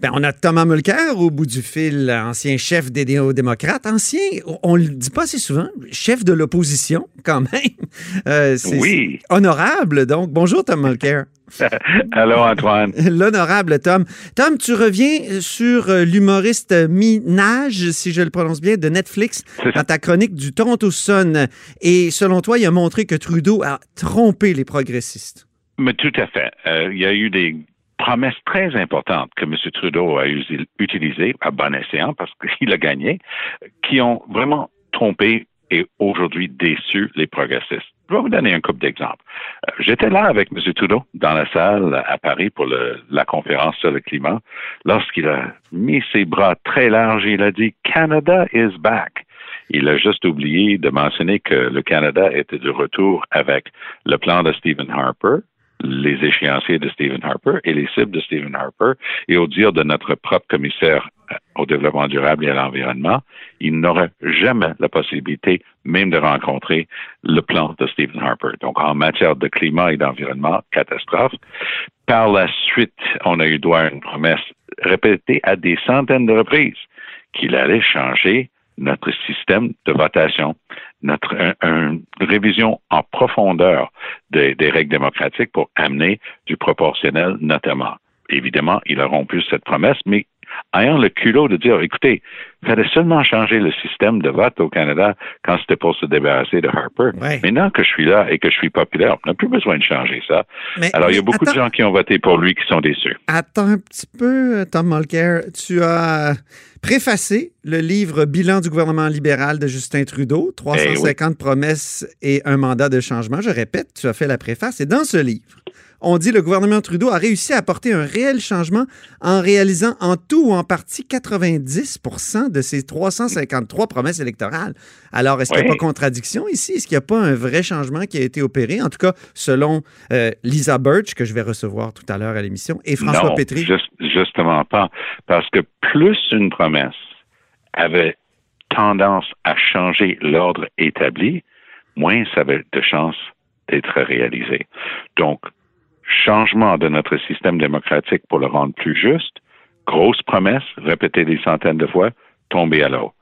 Ben, on a Thomas Mulcair au bout du fil, ancien chef des néo-démocrates, ancien, on le dit pas assez souvent, chef de l'opposition quand même. Euh, oui. Honorable, donc. Bonjour, Tom Mulcair. Allô, Antoine. L'honorable Tom. Tom, tu reviens sur euh, l'humoriste Minage, si je le prononce bien, de Netflix, dans ta chronique du Toronto Sun. Et selon toi, il a montré que Trudeau a trompé les progressistes. Mais tout à fait. Euh, il y a eu des promesse très importante que M. Trudeau a utilisée à bon escient parce qu'il a gagné, qui ont vraiment trompé et aujourd'hui déçu les progressistes. Je vais vous donner un couple d'exemples. Euh, j'étais là avec M. Trudeau dans la salle à Paris pour la conférence sur le climat. Lorsqu'il a mis ses bras très larges, il a dit Canada is back. Il a juste oublié de mentionner que le Canada était de retour avec le plan de Stephen Harper, les échéanciers de Stephen Harper et les cibles de Stephen Harper. Et au dire de notre propre commissaire euh, au développement durable et à l'environnement, il n'aurait jamais la possibilité même de rencontrer le plan de Stephen Harper. Donc, en matière de climat et d'environnement, catastrophe. Par la suite, on a eu droit à une promesse répétée à des centaines de reprises qu'il allait changer notre système de votation, notre une révision en profondeur des, règles démocratiques pour amener du proportionnel notamment. Évidemment, il a rompu cette promesse, mais ayant le culot de dire, écoutez, il fallait seulement changer le système de vote au Canada quand c'était pour se débarrasser de Harper. Maintenant que je suis là et que je suis populaire, on n'a plus besoin de changer ça. Alors, il y a beaucoup de gens qui ont voté pour lui qui sont déçus. Attends un petit peu, Tom Mulcair. Tu as préfacé le livre Bilan du gouvernement libéral de Justin Trudeau, 350 eh promesses et un mandat de changement. Je répète, tu as fait la préface. Et dans ce livre, on dit le gouvernement Trudeau a réussi à apporter un réel changement en réalisant en tout ou en partie 90% de ses 353 promesses électorales. Alors, est-ce qu'il n'y a pas contradiction ici? Est-ce qu'il n'y a pas un vrai changement qui a été opéré? En tout cas, selon euh, Lisa Birch, que je vais recevoir tout à l'heure à l'émission, et François Pétry. justement pas. Parce que plus une promesse avait tendance à changer l'ordre établi, moins ça avait de chances d'être réalisé. Donc, changement de notre système démocratique pour le rendre plus juste, grosse promesse, répétée des centaines de fois, tomber à l'eau.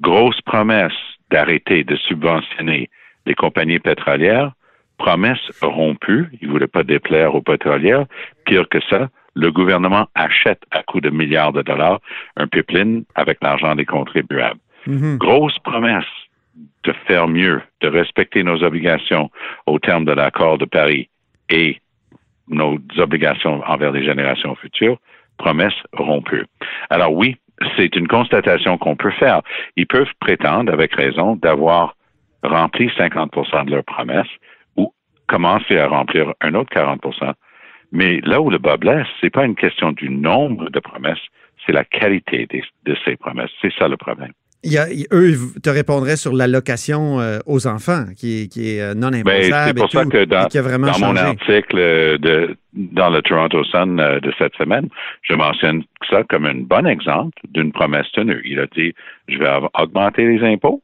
Grosse promesse d'arrêter de subventionner les compagnies pétrolières, promesse rompue, il ne voulait pas déplaire aux pétrolières. Pire que ça, le gouvernement achète à coût de milliards de dollars un pipeline avec l'argent des contribuables. Mm-hmm. Grosse promesse de faire mieux, de respecter nos obligations au terme de l'accord de Paris et nos obligations envers les générations futures, promesse rompue. Alors oui, c'est une constatation qu'on peut faire. Ils peuvent prétendre, avec raison, d'avoir rempli 50% de leurs promesses ou commencer à remplir un autre 40% Mais là où le bas blesse, c'est pas une question du nombre de promesses, c'est la qualité de ces promesses. C'est ça le problème. Il y a, eux te répondraient sur l'allocation euh, aux enfants, qui, est euh, non ben, imposable. c'est pour ça que dans, mon article de, dans le Toronto Sun euh, de cette semaine, je mentionne ça comme un bon exemple d'une promesse tenue. Il a dit, je vais augmenter les impôts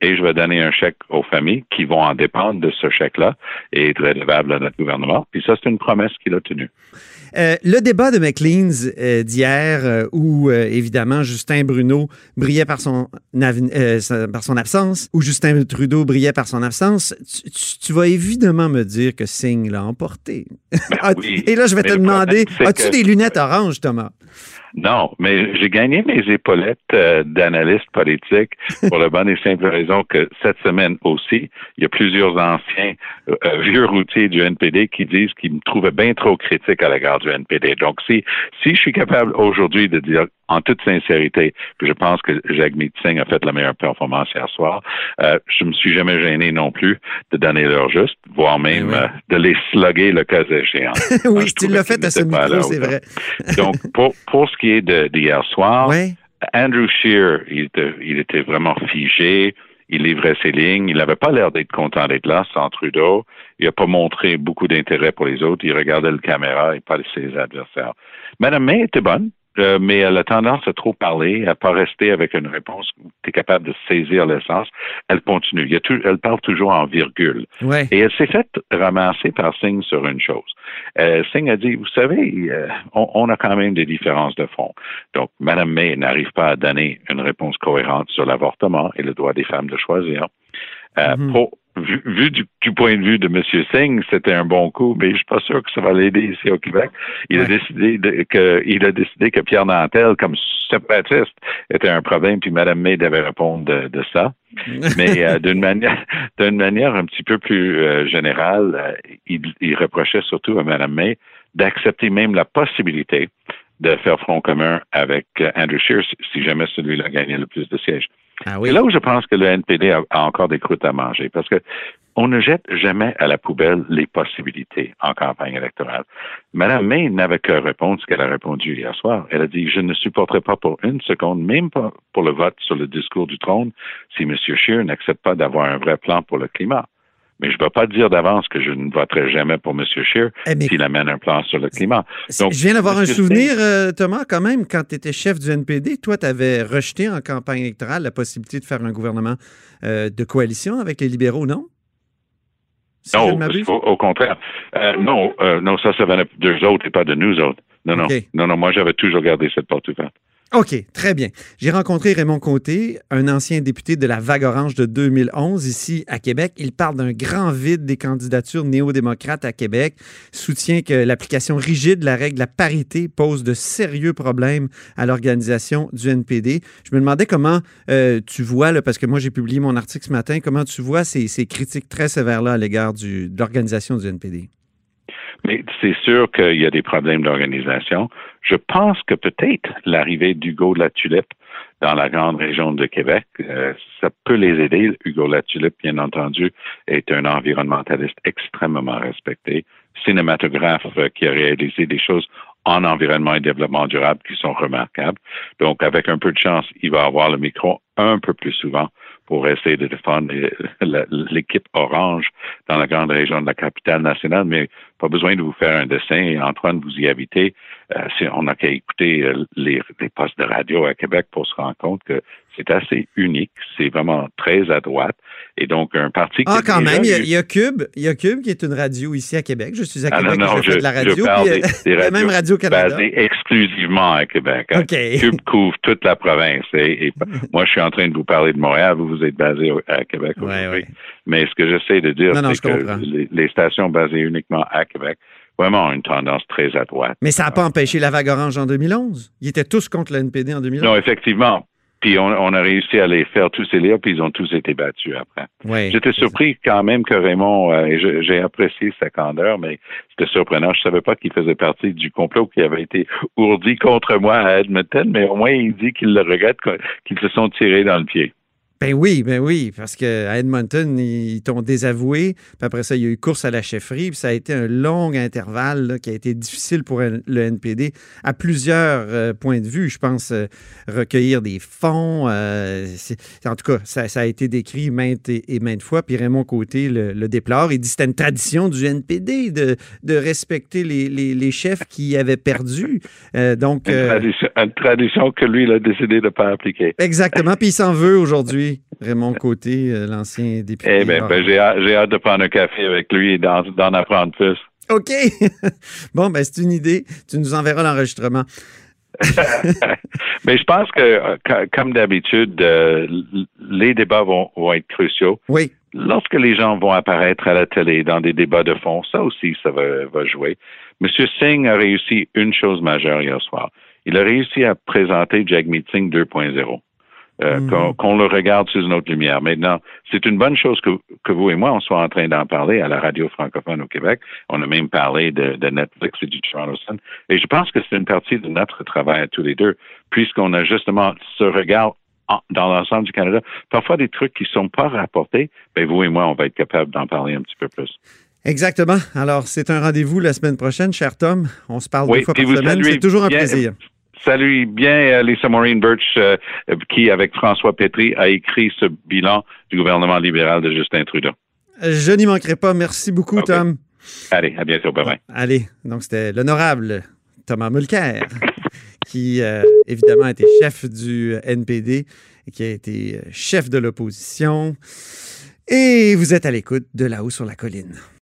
et je vais donner un chèque aux familles qui vont en dépendre de ce chèque-là et être redevables à notre gouvernement. Puis ça, c'est une promesse qu'il a tenue. Euh, le débat de McLean's euh, d'hier, euh, où évidemment Justin Bruno brillait par son, par son absence, où Justin Trudeau brillait par son absence, tu, vas évidemment me dire que Singh l'a emporté. Ben ah, et là, je vais te demander, as-tu des lunettes oranges, Thomas? Non, mais j'ai gagné mes épaulettes d'analyste politique pour la bonne et simple raison que cette semaine aussi, il y a plusieurs anciens euh, euh, vieux routiers du NPD qui disent qu'ils me trouvaient bien trop critique à l'égard du NPD. Donc, si, si je suis capable aujourd'hui de dire en toute sincérité que je pense que Jagmeet Singh a fait la meilleure performance hier soir, euh, je me suis jamais gêné non plus de donner l'heure juste, voire même Eh euh, de les slugger le cas échéant. oui, je tu l'as fait à ce micro, c'est vrai. Donc, pour, pour ce qui est d'hier soir. Andrew Shear, il était, il était vraiment figé. Il livrait ses lignes. Il n'avait pas l'air d'être content d'être là sans Trudeau. Il n'a pas montré beaucoup d'intérêt pour les autres. Il regardait le caméra et pas ses adversaires. Madame May était bonne, euh, mais elle a tendance à trop parler, à pas rester avec une réponse où tu es capable de saisir l'essence. Elle continue. Il y a tout- elle parle toujours en virgule. Ouais. Et elle s'est faite ramasser par Singh sur une chose. Euh, Singh a dit, vous savez, euh, on, on a quand même des différences de fond. Donc, Mme May n'arrive pas à donner une réponse cohérente sur l'avortement et le droit des femmes de choisir. Euh, Mhm. pour- vu vu du, du point de vue de M. Singh, c'était un bon coup, mais je suis pas sûr que ça va l'aider ici au Québec. Il a décidé de, que il a décidé que Pierre Nantel, comme séparatiste, était un problème, puis Mme May devait répondre de, de ça. Mais euh, d'une manière, d'une manière un petit peu plus euh, générale, euh, il, il reprochait surtout à Mme May d'accepter même la possibilité de faire front commun avec Andrew Scheer si jamais celui-là gagnait le plus de sièges. Ah C'est oui. là où je pense que le NPD a, a encore des croûtes à manger, parce que on ne jette jamais à la poubelle les possibilités en campagne électorale. Madame May n'avait que répondre ce qu'elle a répondu hier soir. Elle a dit Je ne supporterai pas pour une seconde, même pas pour le vote sur le discours du trône, si M. Scheer n'accepte pas d'avoir un vrai plan pour le climat. Mais je ne vais pas dire d'avance que je ne voterai jamais pour M. Scheer Eh, s'il amène un plan sur le climat. Donc, je viens d'avoir un souvenir, euh, Thomas, quand même, quand tu étais chef du NPD, toi, tu avais rejeté en campagne électorale la possibilité de faire un gouvernement euh, de coalition avec les libéraux, non? Si Non, au, au contraire. Euh, non, non, ça, ça venait d'eux autres et pas de nous autres. Non, non. Non, non, moi, j'avais toujours gardé cette porte ouverte. OK, très bien. J'ai rencontré Raymond Côté, un ancien député de la Vague Orange de 2011 ici à Québec. Il parle d'un grand vide des candidatures néo-démocrates à Québec, soutient que l'application rigide de la règle de la parité pose de sérieux problèmes à l'organisation du NPD. Je me demandais comment euh, tu vois, là, parce que moi j'ai publié mon article ce matin, comment tu vois ces, ces critiques très sévères-là à l'égard de l'organisation du NPD? Mais c'est sûr qu'il y a des problèmes d'organisation. Je pense que peut-être l'arrivée d'Hugo Latulippe dans la grande région de Québec, euh, ça peut les aider. Hugo Latulippe, bien entendu, est un environnementaliste extrêmement respecté, cinématographe euh, qui a réalisé des choses en environnement et développement durable qui sont remarquables. Donc, avec un peu de chance, il va avoir le micro un peu plus souvent pour essayer de défendre la- l'équipe orange dans la grande région de la capitale nationale, mais pas besoin de vous faire un dessin. Et Antoine, vous y habitez. Euh, on n'a qu'à écouter euh, les, les postes de radio à Québec pour se rendre compte que c'est assez unique. C'est vraiment très à droite. Et donc, un parti qui Ah, quand même, il y, a, eu- il y a Cube, il y a Cube qui est une radio ici à Québec. Je suis à Ah, Québec, non, non, je fais je- de la je radio. parle puis, des- euh, des la même radios Radio-Canada. basé exclusivement à Québec. hein. OK. Cube couvre toute la province. Et, et moi, je suis en train de vous parler de Montréal. Vous, vous êtes basé à Québec Ouais, aujourd'hui. ouais. Mais ce que j'essaie de dire, c'est que les, les stations basées uniquement à Québec, vraiment ont une tendance très à droite. Mais ça n'a pas empêché la vague orange en 2011. Ils étaient tous contre le NPD en 2011. Non, effectivement. Puis on, on a réussi à les faire tous élire, puis ils ont tous été battus après. Ouais. J'étais surpris quand même que Raymond, euh, j'ai apprécié sa candeur, mais c'était surprenant. Je savais pas qu'il faisait partie du complot qui avait été ourdi contre moi à Edmonton, mais au moins il dit qu'il le regrette, qu'ils se sont tirés dans le pied. Ben oui, ben oui, parce qu'à Edmonton, ils t'ont désavoué. Puis après ça, il y a eu course à la chefferie. Puis ça a été un long intervalle là, qui a été difficile pour le NPD à plusieurs euh, points de vue. Je pense euh, recueillir des fonds. euh, en tout cas, ça, ça a été décrit maintes et, et maintes fois. Puis Raymond Côté le, le déplore. Il dit que c'était une tradition du NPD de, de respecter les, les- les chefs qui avaient perdu. Donc, Une, tradition, une tradition que lui, il a décidé de ne pas appliquer. Exactement. Puis il s'en veut aujourd'hui, Raymond Côté, euh, l'ancien député. Eh bien, ben, j'ai hâte, de prendre un café avec lui et d'en, apprendre plus. OK. bon, ben, c'est une idée. Tu nous enverras l'enregistrement. Mais je pense que, euh, co- comme d'habitude, euh, les débats vont, vont être cruciaux. Oui. Lorsque les gens vont apparaître à la télé dans des débats de fond, ça aussi, ça va, va jouer. M. Singh a réussi une chose majeure hier soir. Il a réussi à présenter Jagmeet Singh 2.0. euh, mm-hmm. qu'on le regarde sous une autre lumière. Maintenant, c'est une bonne chose que, que, vous et moi, on soit en train d'en parler à la radio francophone au Québec. On a même parlé de, de Netflix et du Toronto Sun. Et je pense que c'est une partie de notre travail à tous les deux, puisqu'on a justement ce regard dans l'ensemble du Canada. Parfois, des trucs qui ne sont pas rapportés, ben vous et moi, on va être capable d'en parler un petit peu plus. Exactement. Alors, c'est un rendez-vous la semaine prochaine, cher Tom. On se parle deux fois par semaine. C'est toujours un plaisir. Salut bien euh, Lisa Maureen Birch, euh, qui, avec François Petri, a écrit ce bilan du gouvernement libéral de Justin Trudeau. Je n'y manquerai pas. Merci beaucoup, Tom. Allez, à bientôt. Bye bye. Allez, donc c'était l'honorable Thomas Mulcair, qui euh, évidemment a été chef du NPD et qui a été chef de l'opposition. Et vous êtes à l'écoute de là-haut sur la colline.